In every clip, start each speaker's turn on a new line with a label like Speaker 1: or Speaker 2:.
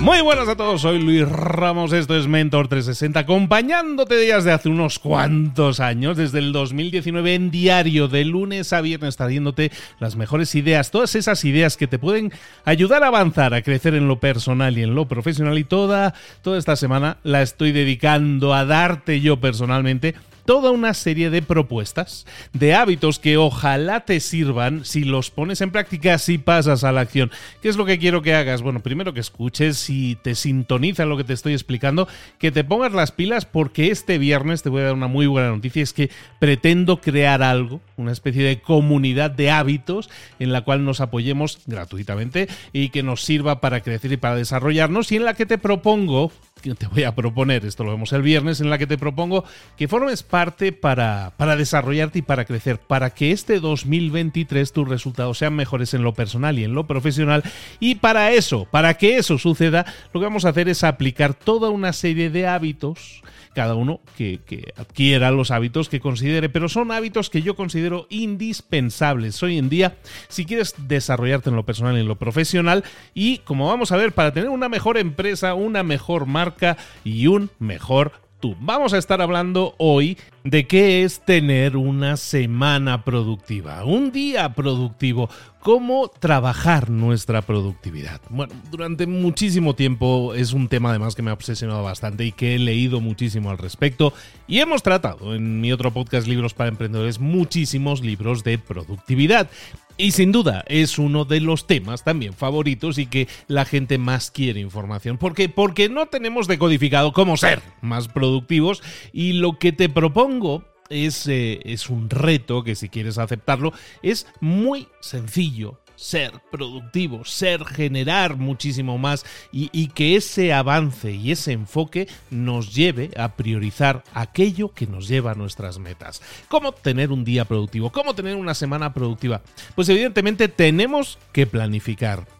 Speaker 1: Muy buenas a todos, soy Luis Ramos, esto es Mentor 360, acompañándote desde hace unos cuantos años, desde el 2019 en diario, de lunes a viernes, trayéndote las mejores ideas, todas esas ideas que te pueden ayudar a avanzar, a crecer en lo personal y en lo profesional. Y toda, toda esta semana la estoy dedicando a darte yo personalmente toda una serie de propuestas, de hábitos que ojalá te sirvan si los pones en práctica, si pasas a la acción. ¿Qué es lo que quiero que hagas? Bueno, primero que escuches, si te sintoniza lo que te estoy explicando, que te pongas las pilas porque este viernes te voy a dar una muy buena noticia, es que pretendo crear algo, una especie de comunidad de hábitos en la cual nos apoyemos gratuitamente y que nos sirva para crecer y para desarrollarnos y en la que te propongo te voy a proponer, esto lo vemos el viernes, en la que te propongo que formes parte para, para desarrollarte y para crecer, para que este 2023 tus resultados sean mejores en lo personal y en lo profesional. Y para eso, para que eso suceda, lo que vamos a hacer es aplicar toda una serie de hábitos cada uno que, adquiera los hábitos que considere, pero son hábitos que yo considero indispensables hoy en día si quieres desarrollarte en lo personal y en lo profesional. Y como vamos a ver, para tener una mejor empresa, una mejor marca y un mejor Vamos a estar hablando hoy de qué es tener una semana productiva, un día productivo, cómo trabajar nuestra productividad. Bueno, durante muchísimo tiempo es un tema además que me ha obsesionado bastante y que he leído muchísimo al respecto y hemos tratado en mi otro podcast Libros para Emprendedores muchísimos libros de productividad. Y sin duda es uno de los temas también favoritos y que la gente más quiere información. ¿Por qué? Porque no tenemos decodificado cómo ser más productivos y lo que te propongo es, eh, es un reto que si quieres aceptarlo es muy sencillo ser productivo, ser generar muchísimo más y, que ese avance y ese enfoque nos lleve a priorizar aquello que nos lleva a nuestras metas. ¿Cómo tener un día productivo? ¿Cómo tener una semana productiva? Pues evidentemente tenemos que planificar.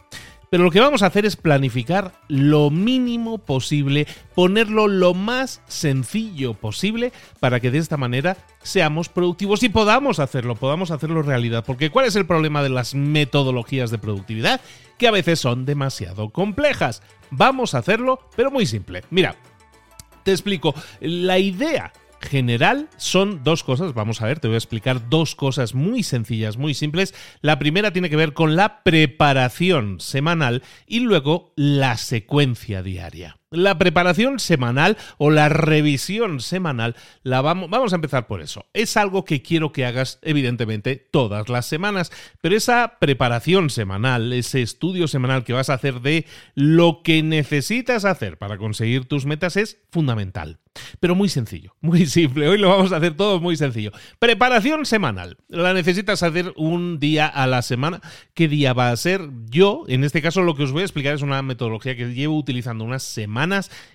Speaker 1: Pero lo que vamos a hacer es planificar lo mínimo posible, ponerlo lo más sencillo posible para que de esta manera seamos productivos y podamos hacerlo, podamos hacerlo realidad. Porque ¿cuál es el problema de las metodologías de productividad? Que a veces son demasiado complejas. Vamos a hacerlo, pero muy simple. Mira, te explico. La idea general son dos cosas. Vamos a ver, te voy a explicar dos cosas muy sencillas, muy simples. La primera tiene que ver con la preparación semanal y luego la secuencia diaria. La preparación semanal o la revisión semanal, la vamos, vamos a empezar por eso. Es algo que quiero que hagas, evidentemente, todas las semanas, pero esa preparación semanal, ese estudio semanal que vas a hacer de lo que necesitas hacer para conseguir tus metas es fundamental. Pero muy sencillo, muy simple. Hoy lo vamos a hacer todo muy sencillo. Preparación semanal. La necesitas hacer un día a la semana. ¿Qué día va a ser? Yo, en este caso, lo que os voy a explicar es una metodología que llevo utilizando unas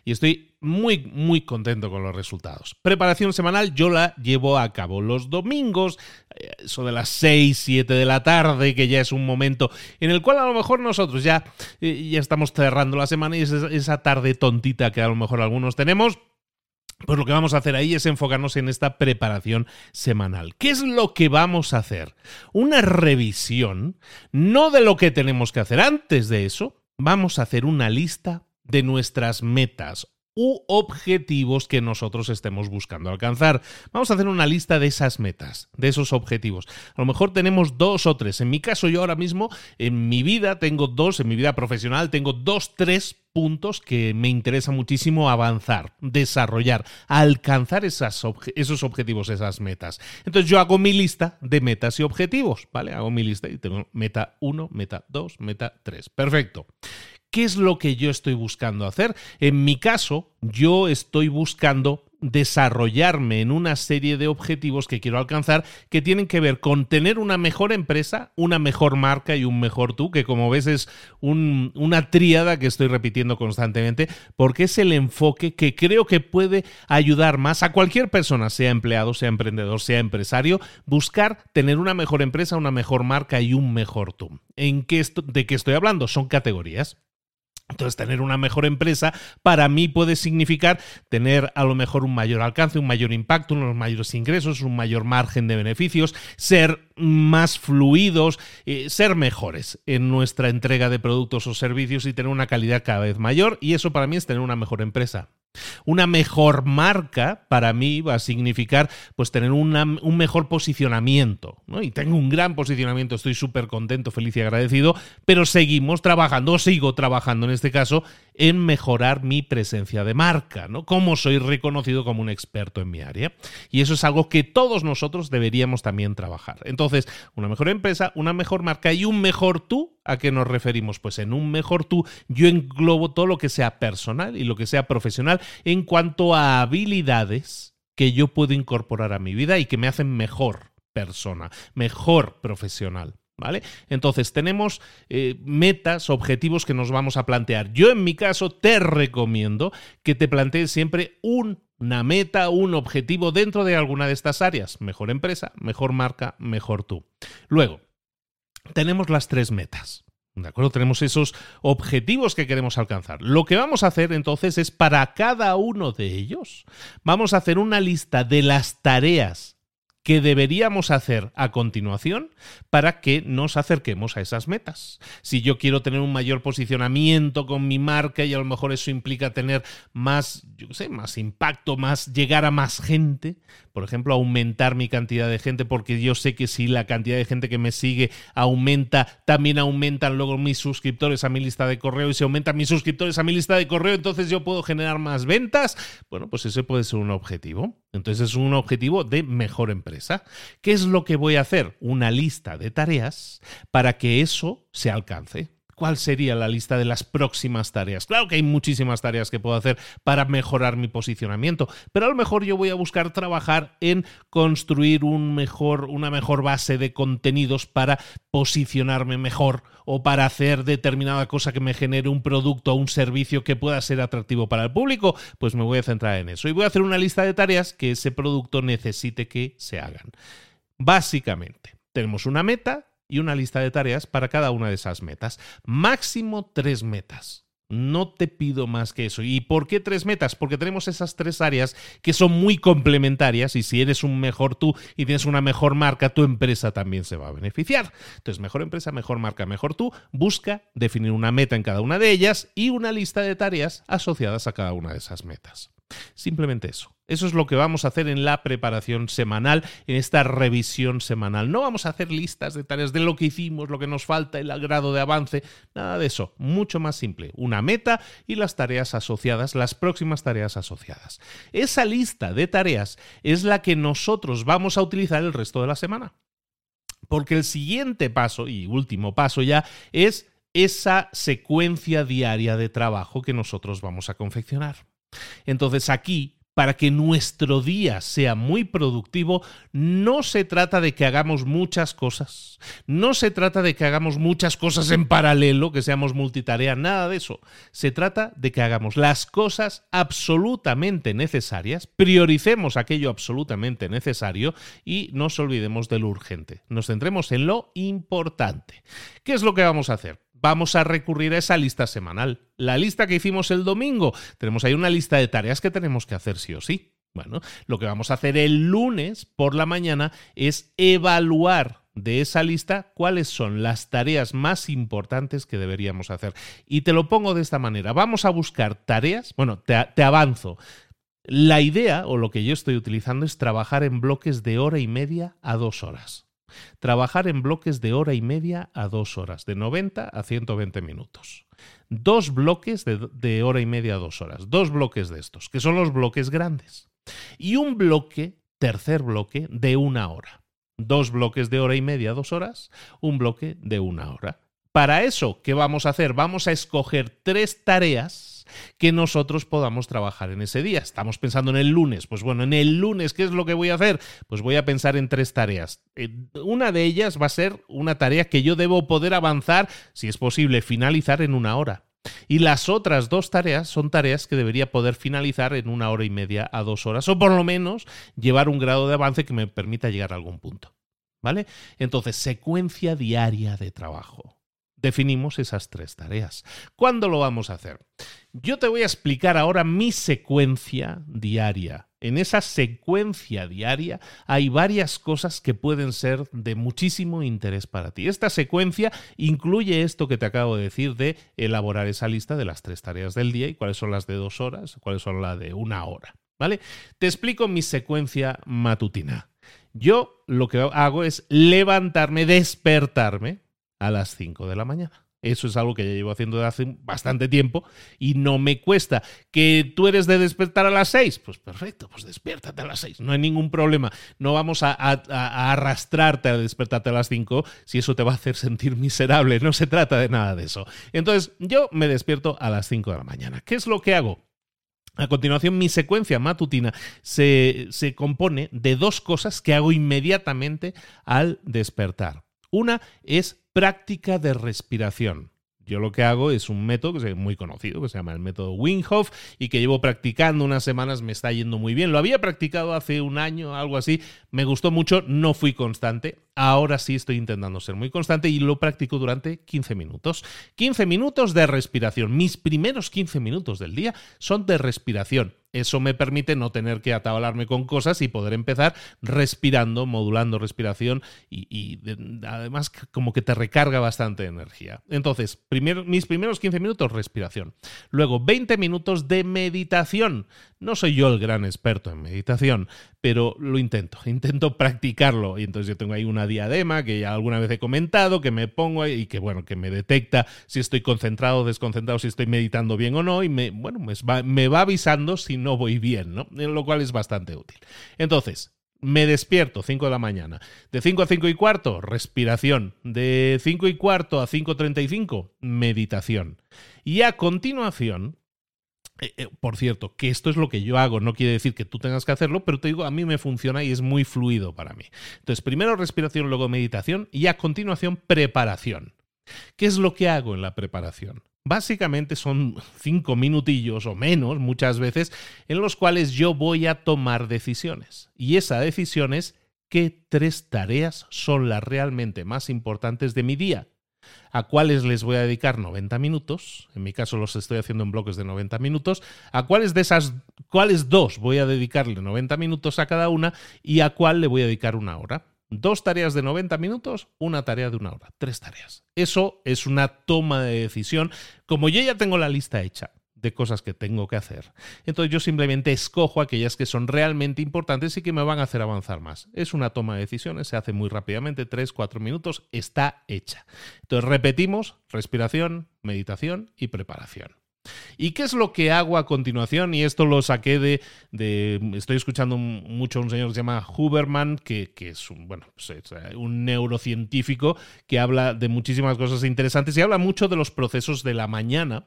Speaker 1: y estoy muy, muy contento con los resultados. Preparación semanal yo la llevo a cabo los domingos, eh, eso de las 6, 7 de la tarde, que ya es un momento en el cual a lo mejor nosotros ya, eh, ya estamos cerrando la semana y esa tarde tontita que a lo mejor algunos tenemos, pues lo que vamos a hacer ahí es enfocarnos en esta preparación semanal. ¿Qué es lo que vamos a hacer? Una revisión, no de lo que tenemos que hacer. Antes de eso, vamos a hacer una lista de nuestras metas u objetivos que nosotros estemos buscando alcanzar. Vamos a hacer una lista de esas metas, de esos objetivos. A lo mejor tenemos dos o tres. En mi caso, yo ahora mismo, en mi vida, tengo dos, en mi vida profesional, tengo dos, tres puntos que me interesa muchísimo avanzar, desarrollar, alcanzar esos objetivos, esas metas. Entonces yo hago mi lista de metas y objetivos, ¿vale? Hago mi lista y tengo meta 1, meta 2, meta 3. Perfecto. ¿Qué es lo que yo estoy buscando hacer? En mi caso, yo estoy buscando desarrollarme en una serie de objetivos que quiero alcanzar que tienen que ver con tener una mejor empresa, una mejor marca y un mejor tú, que como ves es una tríada que estoy repitiendo constantemente, porque es el enfoque que creo que puede ayudar más a cualquier persona, sea empleado, sea emprendedor, sea empresario, buscar tener una mejor empresa, una mejor marca y un mejor tú. ¿En qué ¿De qué estoy hablando? Son categorías. Entonces, tener una mejor empresa para mí puede significar tener a lo mejor un mayor alcance, un mayor impacto, unos mayores ingresos, un mayor margen de beneficios, ser más fluidos, eh, ser mejores en nuestra entrega de productos o servicios y tener una calidad cada vez mayor. Y eso para mí es tener una mejor empresa. Una mejor marca para mí va a significar pues tener un mejor posicionamiento. Y tengo un gran posicionamiento, estoy súper contento, feliz y agradecido, pero seguimos trabajando, sigo trabajando en este caso, en mejorar mi presencia de marca, ¿no? Como soy reconocido como un experto en mi área. Y eso es algo que todos nosotros deberíamos también trabajar. Entonces, una mejor empresa, una mejor marca y un mejor tú, ¿a qué nos referimos? Pues en un mejor tú yo englobo todo lo que sea personal y lo que sea profesional en cuanto a habilidades que yo puedo incorporar a mi vida y que me hacen mejor persona, mejor profesional. ¿Vale? Entonces tenemos eh, metas, objetivos que nos vamos a plantear. Yo en mi caso te recomiendo que te plantees siempre una meta, un objetivo dentro de alguna de estas áreas. Mejor empresa, mejor marca, mejor tú. Luego, tenemos las tres metas. ¿De acuerdo? Tenemos esos objetivos que queremos alcanzar. Lo que vamos a hacer entonces es para cada uno de ellos, vamos a hacer una lista de las tareas que deberíamos hacer a continuación para que nos acerquemos a esas metas. Si yo quiero tener un mayor posicionamiento con mi marca y a lo mejor eso implica tener más, yo sé, más impacto, más llegar a más gente, por ejemplo, aumentar mi cantidad de gente, porque yo sé que si la cantidad de gente que me sigue aumenta, también aumentan luego mis suscriptores a mi lista de correo y si aumentan mis suscriptores a mi lista de correo, entonces yo puedo generar más ventas. Bueno, pues ese puede ser un objetivo. Entonces es un objetivo de mejor empresa. ¿Qué es lo que voy a hacer? Una lista de tareas para que eso se alcance cuál sería la lista de las próximas tareas. Claro que hay muchísimas tareas que puedo hacer para mejorar mi posicionamiento, pero a lo mejor yo voy a buscar trabajar en construir una mejor base de contenidos para posicionarme mejor o para hacer determinada cosa que me genere un producto o un servicio que pueda ser atractivo para el público, pues me voy a centrar en eso. Y voy a hacer una lista de tareas que ese producto necesite que se hagan. Básicamente, tenemos una meta, y una lista de tareas para cada una de esas metas. Máximo tres metas. No te pido más que eso. ¿Y por qué tres metas? Porque tenemos esas tres áreas que son muy complementarias y si eres un mejor tú y tienes una mejor marca, tu empresa también se va a beneficiar. Entonces, mejor empresa, mejor marca, mejor tú. Busca definir una meta en cada una de ellas y una lista de tareas asociadas a cada una de esas metas. Simplemente eso. Eso es lo que vamos a hacer en la preparación semanal, en esta revisión semanal. No vamos a hacer listas de tareas de lo que hicimos, lo que nos falta, el grado de avance, nada de eso. Mucho más simple. Una meta y las tareas asociadas, las próximas tareas asociadas. Esa lista de tareas es la que nosotros vamos a utilizar el resto de la semana. Porque el siguiente paso y último paso ya es esa secuencia diaria de trabajo que nosotros vamos a confeccionar. Entonces aquí, para que nuestro día sea muy productivo, no se trata de que hagamos muchas cosas, no se trata de que hagamos muchas cosas en paralelo, que seamos multitarea, nada de eso. Se trata de que hagamos las cosas absolutamente necesarias, prioricemos aquello absolutamente necesario y no nos olvidemos de lo urgente. Nos centremos en lo importante. ¿Qué es lo que vamos a hacer? Vamos a recurrir a esa lista semanal. La lista que hicimos el domingo, tenemos ahí una lista de tareas que tenemos que hacer sí o sí. Bueno, lo que vamos a hacer el lunes por la mañana es evaluar de esa lista cuáles son las tareas más importantes que deberíamos hacer. Y te lo pongo de esta manera. Vamos a buscar tareas, bueno, te, te avanzo. La idea o lo que yo estoy utilizando es trabajar en bloques de hora y media a dos horas. Trabajar en bloques de hora y media a dos horas, de 90 a 120 minutos. Dos bloques de, hora y media a dos horas. Dos bloques de estos, que son los bloques grandes. Y un bloque, tercer bloque, de una hora. Dos bloques de hora y media a dos horas, un bloque de una hora. Para eso, ¿qué vamos a hacer? Vamos a escoger tres tareas que nosotros podamos trabajar en ese día. Estamos pensando en el lunes. Pues bueno, en el lunes, ¿qué es lo que voy a hacer? Pues voy a pensar en tres tareas. Eh, una de ellas va a ser una tarea que yo debo poder avanzar, si es posible, finalizar en una hora. Y las otras dos tareas son tareas que debería poder finalizar en una hora y media a dos horas, o por lo menos llevar un grado de avance que me permita llegar a algún punto. ¿Vale? Entonces, secuencia diaria de trabajo definimos esas tres tareas. ¿Cuándo lo vamos a hacer? Yo te voy a explicar ahora mi secuencia diaria. En esa secuencia diaria hay varias cosas que pueden ser de muchísimo interés para ti. Esta secuencia incluye esto que te acabo de decir de elaborar esa lista de las tres tareas del día y cuáles son las de dos horas, cuáles son las de una hora. ¿Vale? Te explico mi secuencia matutina. Yo lo que hago es levantarme, despertarme, a las 5 de la mañana. Eso es algo que ya llevo haciendo desde hace bastante tiempo y no me cuesta. ¿Que tú eres de despertar a las 6? Pues perfecto, pues despiértate a las 6. No hay ningún problema. No vamos a, arrastrarte a despertarte a las 5 si eso te va a hacer sentir miserable. No se trata de nada de eso. Entonces, yo me despierto a las 5 de la mañana. ¿Qué es lo que hago? A continuación, mi secuencia matutina se, se compone de dos cosas que hago inmediatamente al despertar. Una es práctica de respiración. Yo lo que hago es un método que es muy conocido, que se llama el método Wim y que llevo practicando unas semanas, me está yendo muy bien. Lo había practicado hace un año, algo así, me gustó mucho, no fui constante. Ahora sí estoy intentando ser muy constante y lo practico durante 15 minutos. 15 minutos de respiración. Mis primeros 15 minutos del día son de respiración. Eso me permite no tener que atabalarme con cosas y poder empezar respirando, modulando respiración y, además como que te recarga bastante energía. Entonces, mis primeros 15 minutos respiración. Luego 20 minutos de meditación. No soy yo el gran experto en meditación, pero lo intento, intento practicarlo. Y entonces yo tengo ahí una diadema que ya alguna vez he comentado, que me pongo y que, bueno, que me detecta si estoy concentrado desconcentrado, si estoy meditando bien o no, y me, bueno, me va, me va avisando si no voy bien, ¿no? Lo cual es bastante útil. Entonces, me despierto 5 de la mañana. De 5 a 5 y cuarto, respiración. De 5 y cuarto a 5.35, meditación. Y a continuación, eh, eh, por cierto, que esto es lo que yo hago, no quiere decir que tú tengas que hacerlo, pero te digo, a mí me funciona y es muy fluido para mí. Entonces, primero respiración, luego meditación y a continuación preparación. ¿Qué es lo que hago en la preparación? Básicamente son cinco minutillos o menos muchas veces en los cuales yo voy a tomar decisiones. Y esa decisión es qué tres tareas son las realmente más importantes de mi día a cuáles les voy a dedicar 90 minutos, en mi caso los estoy haciendo en bloques de 90 minutos, a cuáles de esas, cuáles dos voy a dedicarle 90 minutos a cada una y a cuál le voy a dedicar una hora. Dos tareas de 90 minutos, una tarea de una hora, tres tareas. Eso es una toma de decisión. Como yo ya tengo la lista hecha, de cosas que tengo que hacer. Entonces yo simplemente escojo aquellas que son realmente importantes y que me van a hacer avanzar más. Es una toma de decisiones, se hace muy rápidamente, 3, 4 minutos, está hecha. Entonces repetimos respiración, meditación y preparación. ¿Y qué es lo que hago a continuación? Y esto lo saqué de. estoy escuchando mucho a un señor que se llama Huberman, que, es, un, bueno, pues un neurocientífico que habla de muchísimas cosas interesantes y habla mucho de los procesos de la mañana.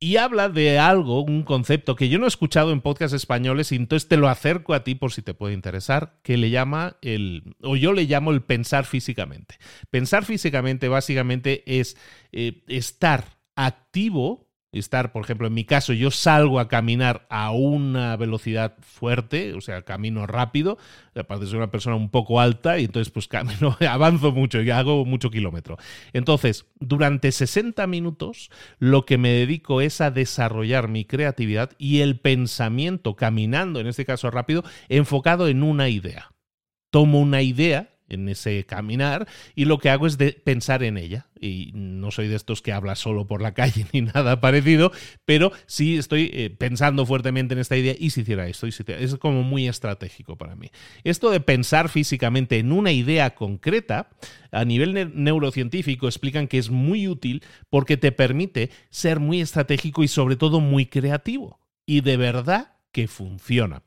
Speaker 1: Y habla de algo, un concepto que yo no he escuchado en podcasts españoles y entonces te lo acerco a ti por si te puede interesar, que le llama el, o yo le llamo el pensar físicamente. Pensar físicamente básicamente es eh, estar activo estar, por ejemplo, en mi caso, yo salgo a caminar a una velocidad fuerte, o sea, camino rápido, aparte soy una persona un poco alta y entonces pues camino, avanzo mucho y hago mucho kilómetro. Entonces, durante 60 minutos lo que me dedico es a desarrollar mi creatividad y el pensamiento caminando, en este caso rápido, enfocado en una idea. Tomo una idea en ese caminar y lo que hago es de pensar en ella. Y no soy de estos que habla solo por la calle ni nada parecido, pero sí estoy eh, pensando fuertemente en esta idea y si hiciera esto, es como muy estratégico para mí. Esto de pensar físicamente en una idea concreta, a nivel neurocientífico explican que es muy útil porque te permite ser muy estratégico y sobre todo muy creativo. Y de verdad que funciona.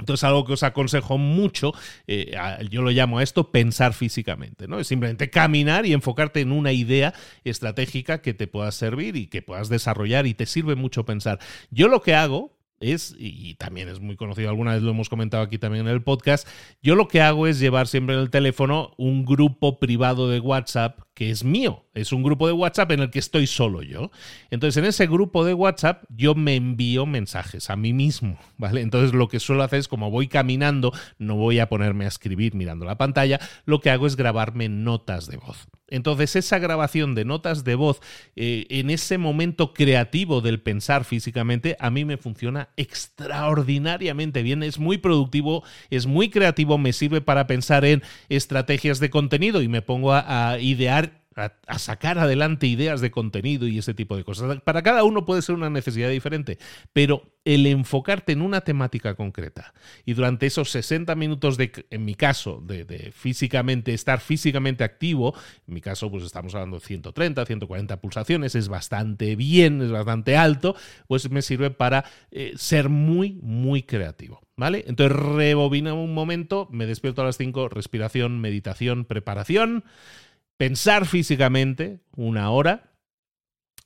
Speaker 1: Entonces, algo que os aconsejo mucho, eh, yo lo llamo a esto pensar físicamente, ¿no? Es simplemente caminar y enfocarte en una idea estratégica que te pueda servir y que puedas desarrollar y te sirve mucho pensar. Yo lo que hago, es, y también es muy conocido, alguna vez lo hemos comentado aquí también en el podcast, yo lo que hago es llevar siempre en el teléfono un grupo privado de WhatsApp que es mío, es un grupo de WhatsApp en el que estoy solo yo. Entonces en ese grupo de WhatsApp yo me envío mensajes a mí mismo, ¿vale? Entonces lo que suelo hacer es como voy caminando, no voy a ponerme a escribir mirando la pantalla, lo que hago es grabarme notas de voz. Entonces esa grabación de notas de voz eh, en ese momento creativo del pensar físicamente a mí me funciona extraordinariamente bien, es muy productivo, es muy creativo, me sirve para pensar en estrategias de contenido y me pongo a idear a, sacar adelante ideas de contenido y ese tipo de cosas. Para cada uno puede ser una necesidad diferente, pero el enfocarte en una temática concreta y durante esos 60 minutos de, en mi caso, de, físicamente, estar físicamente activo, en mi caso pues estamos hablando de 130, 140 pulsaciones, es bastante bien, es bastante alto, pues me sirve para eh, ser muy, muy creativo. ¿Vale? Entonces rebobina un momento, me despierto a las 5, respiración, meditación, preparación pensar físicamente una hora.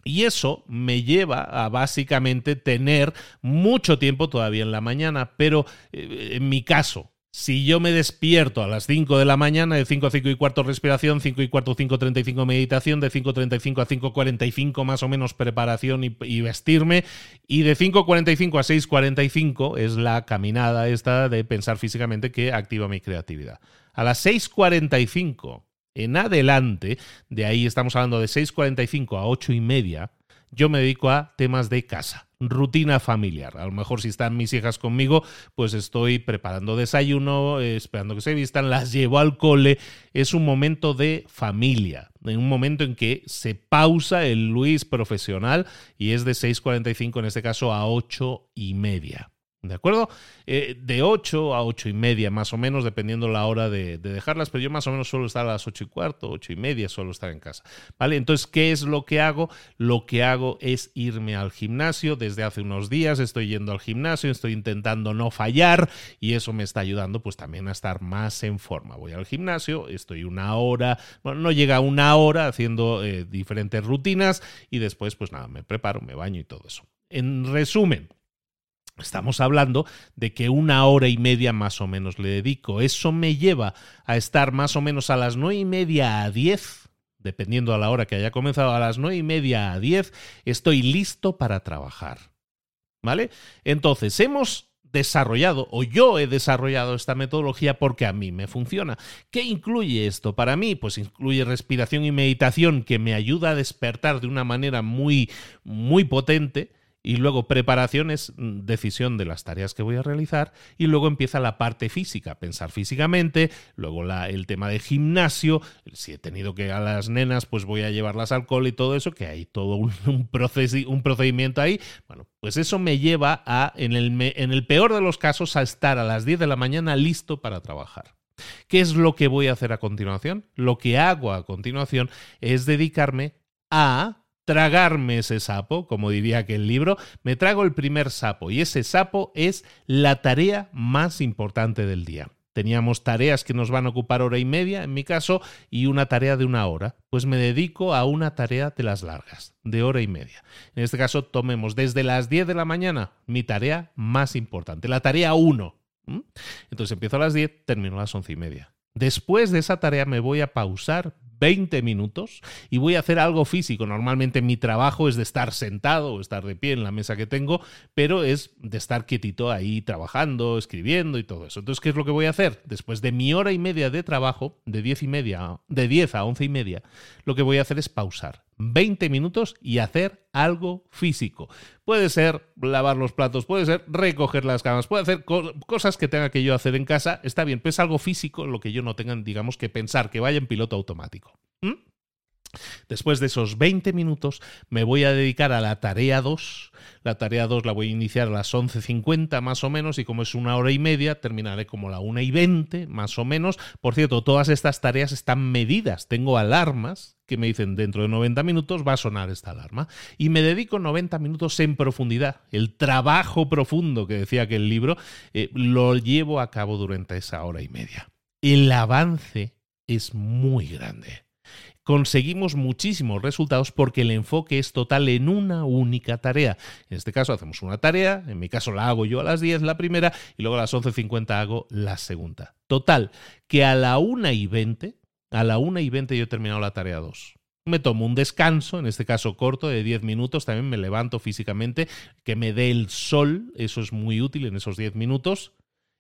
Speaker 1: Y eso me lleva a básicamente tener mucho tiempo todavía en la mañana, pero eh, en mi caso, si yo me despierto a las 5 de la mañana, de 5 a 5 y cuarto respiración, 5 y cuarto, 5.35 meditación, de 5.35 a 5.45 más o menos preparación y, y vestirme, y de 5.45 a 6.45 es la caminada esta de pensar físicamente que activa mi creatividad. A las 6.45 en adelante, de ahí estamos hablando de 6.45 a 8 y media, yo me dedico a temas de casa, rutina familiar. A lo mejor si están mis hijas conmigo, pues estoy preparando desayuno, esperando que se vistan, las llevo al cole. Es un momento de familia, en un momento en que se pausa el Luis profesional y es de 6.45 en este caso a 8 y media. ¿De acuerdo? Eh, de 8 a 8 y media, más o menos, dependiendo la hora de, dejarlas, pero yo más o menos suelo estar a las 8 y cuarto, 8 y media, suelo estar en casa. ¿Vale? Entonces, ¿qué es lo que hago? Lo que hago es irme al gimnasio. Desde hace unos días estoy yendo al gimnasio, estoy intentando no fallar y eso me está ayudando pues también a estar más en forma. Voy al gimnasio, estoy una hora, bueno, no llega una hora haciendo eh, diferentes rutinas y después pues nada, me preparo, me baño y todo eso. En resumen, Estamos hablando de que una hora y media más o menos le dedico. Eso me lleva a estar más o menos a las nueve y media a diez, dependiendo a la hora que haya comenzado, a las nueve y media a diez, estoy listo para trabajar. ¿Vale? Entonces, hemos desarrollado, o yo he desarrollado esta metodología porque a mí me funciona. ¿Qué incluye esto? Para mí, pues incluye respiración y meditación que me ayuda a despertar de una manera muy, muy potente y luego preparación es mm, decisión de las tareas que voy a realizar y luego empieza la parte física, pensar físicamente, luego la, el tema de gimnasio, si he tenido que a las nenas pues voy a llevarlas al cole y todo eso, que hay todo un, un, un procedimiento ahí, bueno, pues eso me lleva a, en el, en el peor de los casos, a estar a las 10 de la mañana listo para trabajar. ¿Qué es lo que voy a hacer a continuación? Lo que hago a continuación es dedicarme a tragarme ese sapo, como diría aquel libro, me trago el primer sapo y ese sapo es la tarea más importante del día. Teníamos tareas que nos van a ocupar hora y media, en mi caso, y una tarea de una hora. Pues me dedico a una tarea de las largas, de hora y media. En este caso, tomemos desde las 10 de la mañana mi tarea más importante, la tarea 1. Entonces empiezo a las 10, termino a las 11 y media. Después de esa tarea me voy a pausar 20 minutos y voy a hacer algo físico. Normalmente mi trabajo es de estar sentado o estar de pie en la mesa que tengo, pero es de estar quietito ahí trabajando, escribiendo y todo eso. Entonces, ¿qué es lo que voy a hacer? Después de mi hora y media de trabajo, de 10 y media, de 10 a 11 y media, lo que voy a hacer es pausar 20 minutos y hacer algo físico. Puede ser lavar los platos, puede ser recoger las camas, puede hacer cosas que tenga que yo hacer en casa. Está bien, pero es algo físico lo que yo no tenga, digamos, que pensar, que vaya en piloto automático. ¿Mm? Después de esos 20 minutos me voy a dedicar a la tarea 2. La tarea 2 la voy a iniciar a las 11.50 más o menos y como es una hora y media terminaré como la 1 y 20 más o menos. Por cierto, todas estas tareas están medidas. Tengo alarmas que me dicen dentro de 90 minutos va a sonar esta alarma. Y me dedico 90 minutos en profundidad. El trabajo profundo que decía aquel libro eh, lo llevo a cabo durante esa hora y media. El avance es muy grande conseguimos muchísimos resultados porque el enfoque es total en una única tarea. En este caso hacemos una tarea, en mi caso la hago yo a las 10 la primera y luego a las 11.50 hago la segunda. Total, que a la 1 y 20, a la 1 y 20 yo he terminado la tarea 2. Me tomo un descanso, en este caso corto, de 10 minutos, también me levanto físicamente, que me dé el sol, eso es muy útil en esos 10 minutos,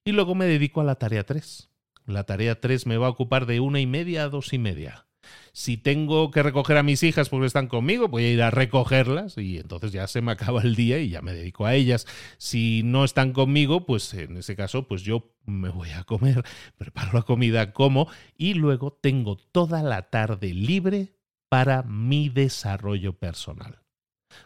Speaker 1: y luego me dedico a la tarea 3. La tarea 3 me va a ocupar de una y media a dos y media. Si tengo que recoger a mis hijas porque están conmigo, voy a ir a recogerlas y entonces ya se me acaba el día y ya me dedico a ellas. Si no están conmigo, pues en ese caso, pues yo me voy a comer, preparo la comida, como y luego tengo toda la tarde libre para mi desarrollo personal.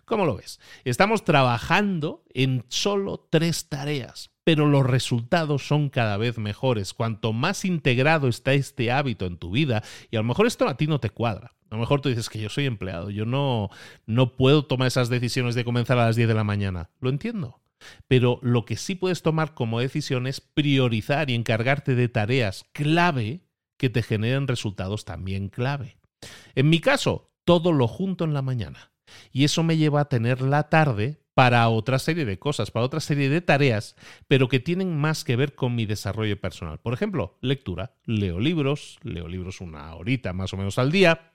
Speaker 1: ¿Cómo lo ves? Estamos trabajando en solo tres tareas, pero los resultados son cada vez mejores. Cuanto más integrado está este hábito en tu vida, y a lo mejor esto a ti no te cuadra. A lo mejor tú dices que yo soy empleado, yo no, no puedo tomar esas decisiones de comenzar a las 10 de la mañana. Lo entiendo. Pero lo que sí puedes tomar como decisión es priorizar y encargarte de tareas clave que te generen resultados también clave. En mi caso, todo lo junto en la mañana. Y eso me lleva a tener la tarde para otra serie de cosas, para otra serie de tareas, pero que tienen más que ver con mi desarrollo personal. Por ejemplo, lectura. Leo libros, leo libros una horita más o menos al día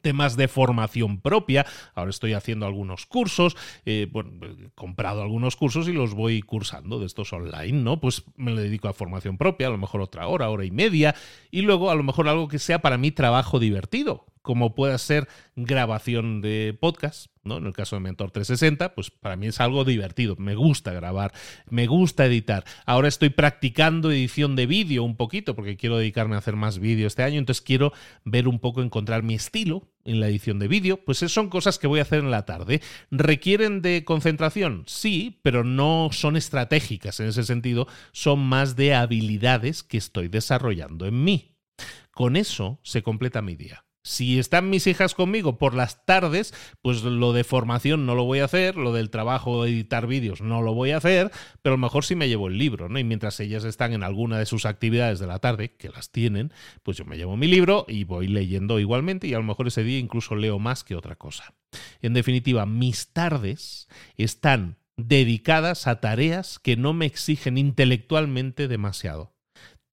Speaker 1: temas de formación propia. Ahora estoy haciendo algunos cursos, eh, bueno, he comprado algunos cursos y los voy cursando de estos online, ¿no? Pues me le dedico a formación propia, a lo mejor otra hora, hora y media, y luego a lo mejor algo que sea para mí trabajo divertido, como pueda ser grabación de podcast, ¿no? En el caso de Mentor 360, pues para mí es algo divertido, me gusta grabar, me gusta editar. Ahora estoy practicando edición de vídeo un poquito porque quiero dedicarme a hacer más vídeo este año, entonces quiero ver un poco, encontrar mi estilo en la edición de vídeo, pues son cosas que voy a hacer en la tarde. ¿Requieren de concentración? Sí, pero no son estratégicas en ese sentido, son más de habilidades que estoy desarrollando en mí. Con eso se completa mi día. Si están mis hijas conmigo por las tardes, pues lo de formación no lo voy a hacer, lo del trabajo de editar vídeos no lo voy a hacer, pero a lo mejor sí me llevo el libro, ¿no? Y mientras ellas están en alguna de sus actividades de la tarde, que las tienen, pues yo me llevo mi libro y voy leyendo igualmente y a lo mejor ese día incluso leo más que otra cosa. En definitiva, mis tardes están dedicadas a tareas que no me exigen intelectualmente demasiado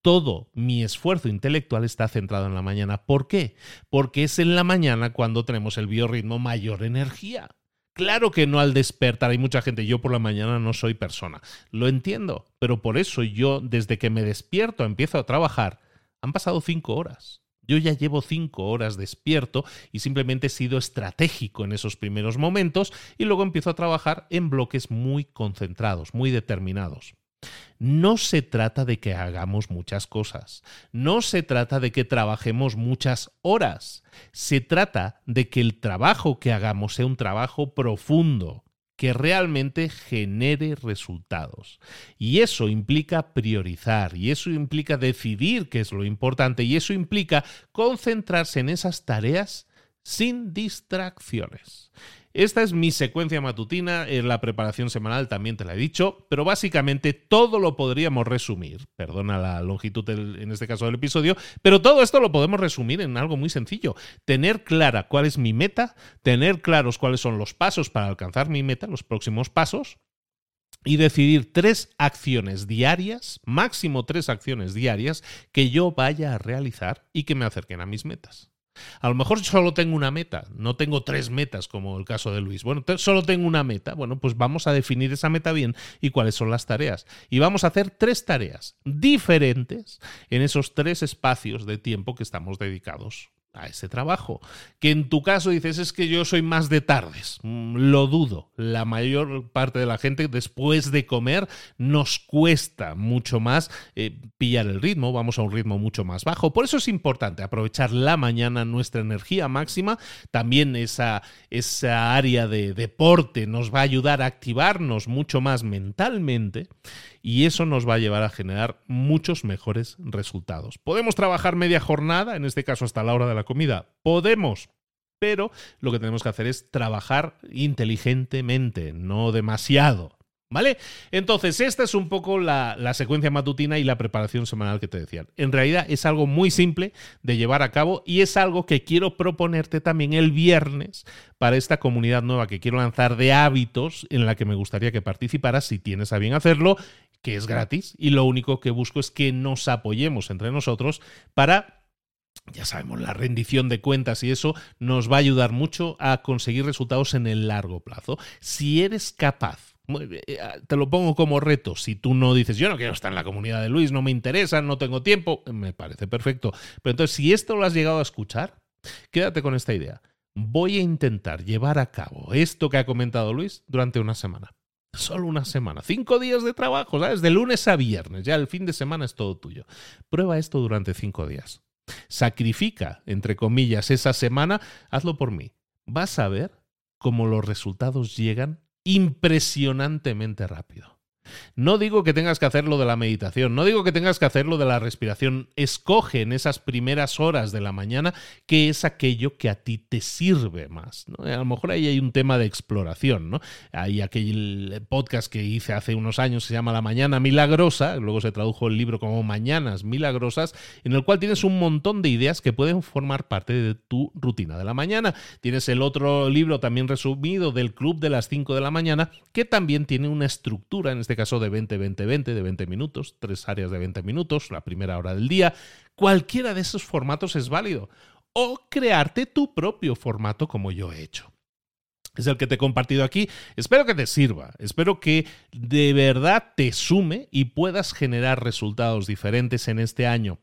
Speaker 1: todo mi esfuerzo intelectual está centrado en la mañana. ¿Por qué? Porque es en la mañana cuando tenemos el biorritmo mayor energía. Claro que no al despertar, hay mucha gente, yo por la mañana no soy persona, lo entiendo, pero por eso yo desde que me despierto empiezo a trabajar, han pasado cinco horas. Yo ya llevo cinco horas despierto y simplemente he sido estratégico en esos primeros momentos y luego empiezo a trabajar en bloques muy concentrados, muy determinados. No se trata de que hagamos muchas cosas, no se trata de que trabajemos muchas horas, se trata de que el trabajo que hagamos sea un trabajo profundo, que realmente genere resultados. Y eso implica priorizar, y eso implica decidir qué es lo importante, y eso implica concentrarse en esas tareas sin distracciones. Esta es mi secuencia matutina, en la preparación semanal también te la he dicho, pero básicamente todo lo podríamos resumir, perdona la longitud en este caso del episodio, pero todo esto lo podemos resumir en algo muy sencillo. Tener clara cuál es mi meta, tener claros cuáles son los pasos para alcanzar mi meta, los próximos pasos, y decidir tres acciones diarias, máximo tres acciones diarias, que yo vaya a realizar y que me acerquen a mis metas. A lo mejor solo tengo una meta, no tengo tres metas como el caso de Luis. Bueno, solo tengo una meta. Bueno, pues vamos a definir esa meta bien y cuáles son las tareas. Y vamos a hacer tres tareas diferentes en esos tres espacios de tiempo que estamos dedicados a ese trabajo. Que en tu caso dices es que yo soy más de tardes. Mm, lo dudo. La mayor parte de la gente después de comer nos cuesta mucho más eh, pillar el ritmo, vamos a un ritmo mucho más bajo. Por eso es importante aprovechar la mañana, nuestra energía máxima. También esa, esa área de deporte nos va a ayudar a activarnos mucho más mentalmente y eso nos va a llevar a generar muchos mejores resultados. ¿Podemos trabajar media jornada, en este caso hasta la hora de la comida? Podemos, pero lo que tenemos que hacer es trabajar inteligentemente, no demasiado. ¿Vale? Entonces, esta es un poco la, la, secuencia matutina y la preparación semanal que te decía. En realidad es algo muy simple de llevar a cabo y es algo que quiero proponerte también el viernes para esta comunidad nueva que quiero lanzar de hábitos en la que me gustaría que participaras si tienes a bien hacerlo que es gratis y lo único que busco es que nos apoyemos entre nosotros para ya sabemos, la rendición de cuentas y eso nos va a ayudar mucho a conseguir resultados en el largo plazo. Si eres capaz, eh, ah, te lo pongo como reto, si tú no dices, yo no quiero estar en la comunidad de Luis, no me interesa, no tengo tiempo, me parece perfecto. Pero entonces, si esto lo has llegado a escuchar, quédate con esta idea. Voy a intentar llevar a cabo esto que ha comentado Luis durante una semana. Solo una semana. Cinco días de trabajo, ¿sabes? De lunes a viernes. Ya el fin de semana es todo tuyo. Prueba esto durante cinco días. Sacrifica, entre comillas, esa semana. Hazlo por mí. Vas a ver cómo los resultados llegan impresionantemente rápido. No digo que tengas que hacer lo de la meditación, no digo que tengas que hacer lo de la respiración. Escoge en esas primeras horas de la mañana qué es aquello que a ti te sirve más. A lo mejor ahí hay un tema de exploración. ¿no? Hay aquel podcast que hice hace unos años, se llama La Mañana Milagrosa, luego se tradujo el libro como Mañanas Milagrosas, en el cual tienes un montón de ideas que pueden formar parte de tu rutina de la mañana. Tienes el otro libro también resumido del Club de las 5 de la mañana, que también tiene una estructura, en este caso caso de 20-20-20, de 20 minutos, tres áreas de 20 minutos, la primera hora del día. Cualquiera de esos formatos es válido. O crearte tu propio formato como yo he hecho es el que te he compartido aquí. Espero que te sirva, espero que de verdad te sume y puedas generar resultados diferentes en este año.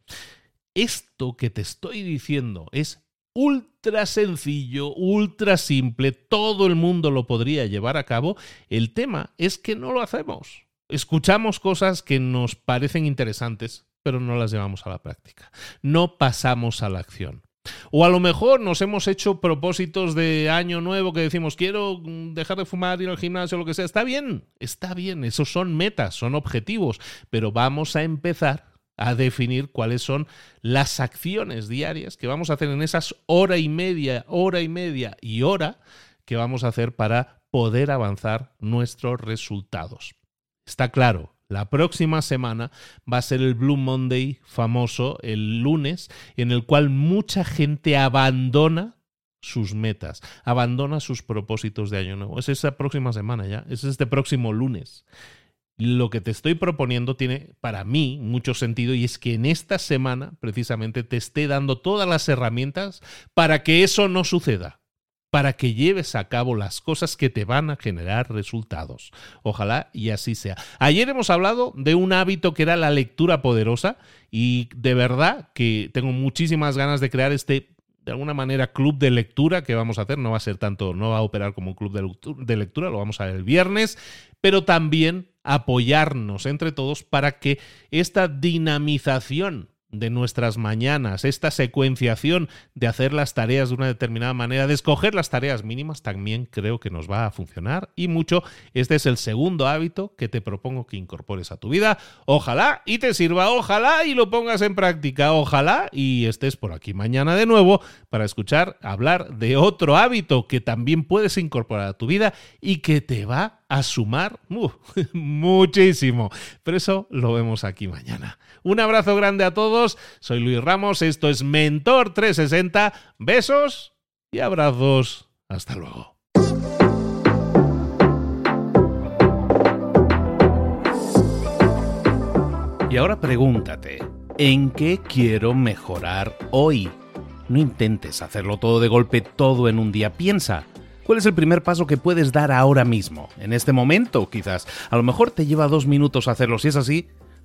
Speaker 1: Esto que te estoy diciendo es ultra sencillo, ultra simple, todo el mundo lo podría llevar a cabo. El tema es que no lo hacemos escuchamos cosas que nos parecen interesantes, pero no las llevamos a la práctica. No pasamos a la acción. O a lo mejor nos hemos hecho propósitos de año nuevo que decimos quiero dejar de fumar, ir al gimnasio, lo que sea. Está bien, está bien, esos son metas, son objetivos, pero vamos a empezar a definir cuáles son las acciones diarias que vamos a hacer en esas hora y media, hora y media y hora que vamos a hacer para poder avanzar nuestros resultados. Está claro, la próxima semana va a ser el Blue Monday famoso, el lunes, en el cual mucha gente abandona sus metas, abandona sus propósitos de año nuevo. Es esa próxima semana ya, es este próximo lunes. Lo que te estoy proponiendo tiene para mí mucho sentido y es que en esta semana precisamente te esté dando todas las herramientas para que eso no suceda. para que lleves a cabo las cosas que te van a generar resultados. Ojalá y así sea. Ayer hemos hablado de un hábito que era la lectura poderosa y de verdad que tengo muchísimas ganas de crear este de alguna manera club de lectura que vamos a hacer. No va a ser tanto, no va a operar como un club de lectura, lo vamos a ver el viernes, pero también apoyarnos entre todos para que esta dinamización de nuestras mañanas, esta secuenciación de hacer las tareas de una determinada manera, de escoger las tareas mínimas, también creo que nos va a funcionar y mucho. Este es el segundo hábito que te propongo que incorpores a tu vida. Ojalá y te sirva, ojalá y lo pongas en práctica, ojalá y estés por aquí mañana de nuevo para escuchar hablar de otro hábito que también puedes incorporar a tu vida y que te va a sumar muchísimo. Pero eso lo vemos aquí mañana. Un abrazo grande a todos. Soy Luis Ramos. Esto es Mentor 360. Besos y abrazos. Hasta luego. Y ahora pregúntate, ¿en qué quiero mejorar hoy? No intentes hacerlo todo de golpe, todo en un día. Piensa, ¿Cuál es el primer paso que puedes dar ahora mismo? En este momento, quizás. A lo mejor te lleva dos minutos hacerlo. Si es así,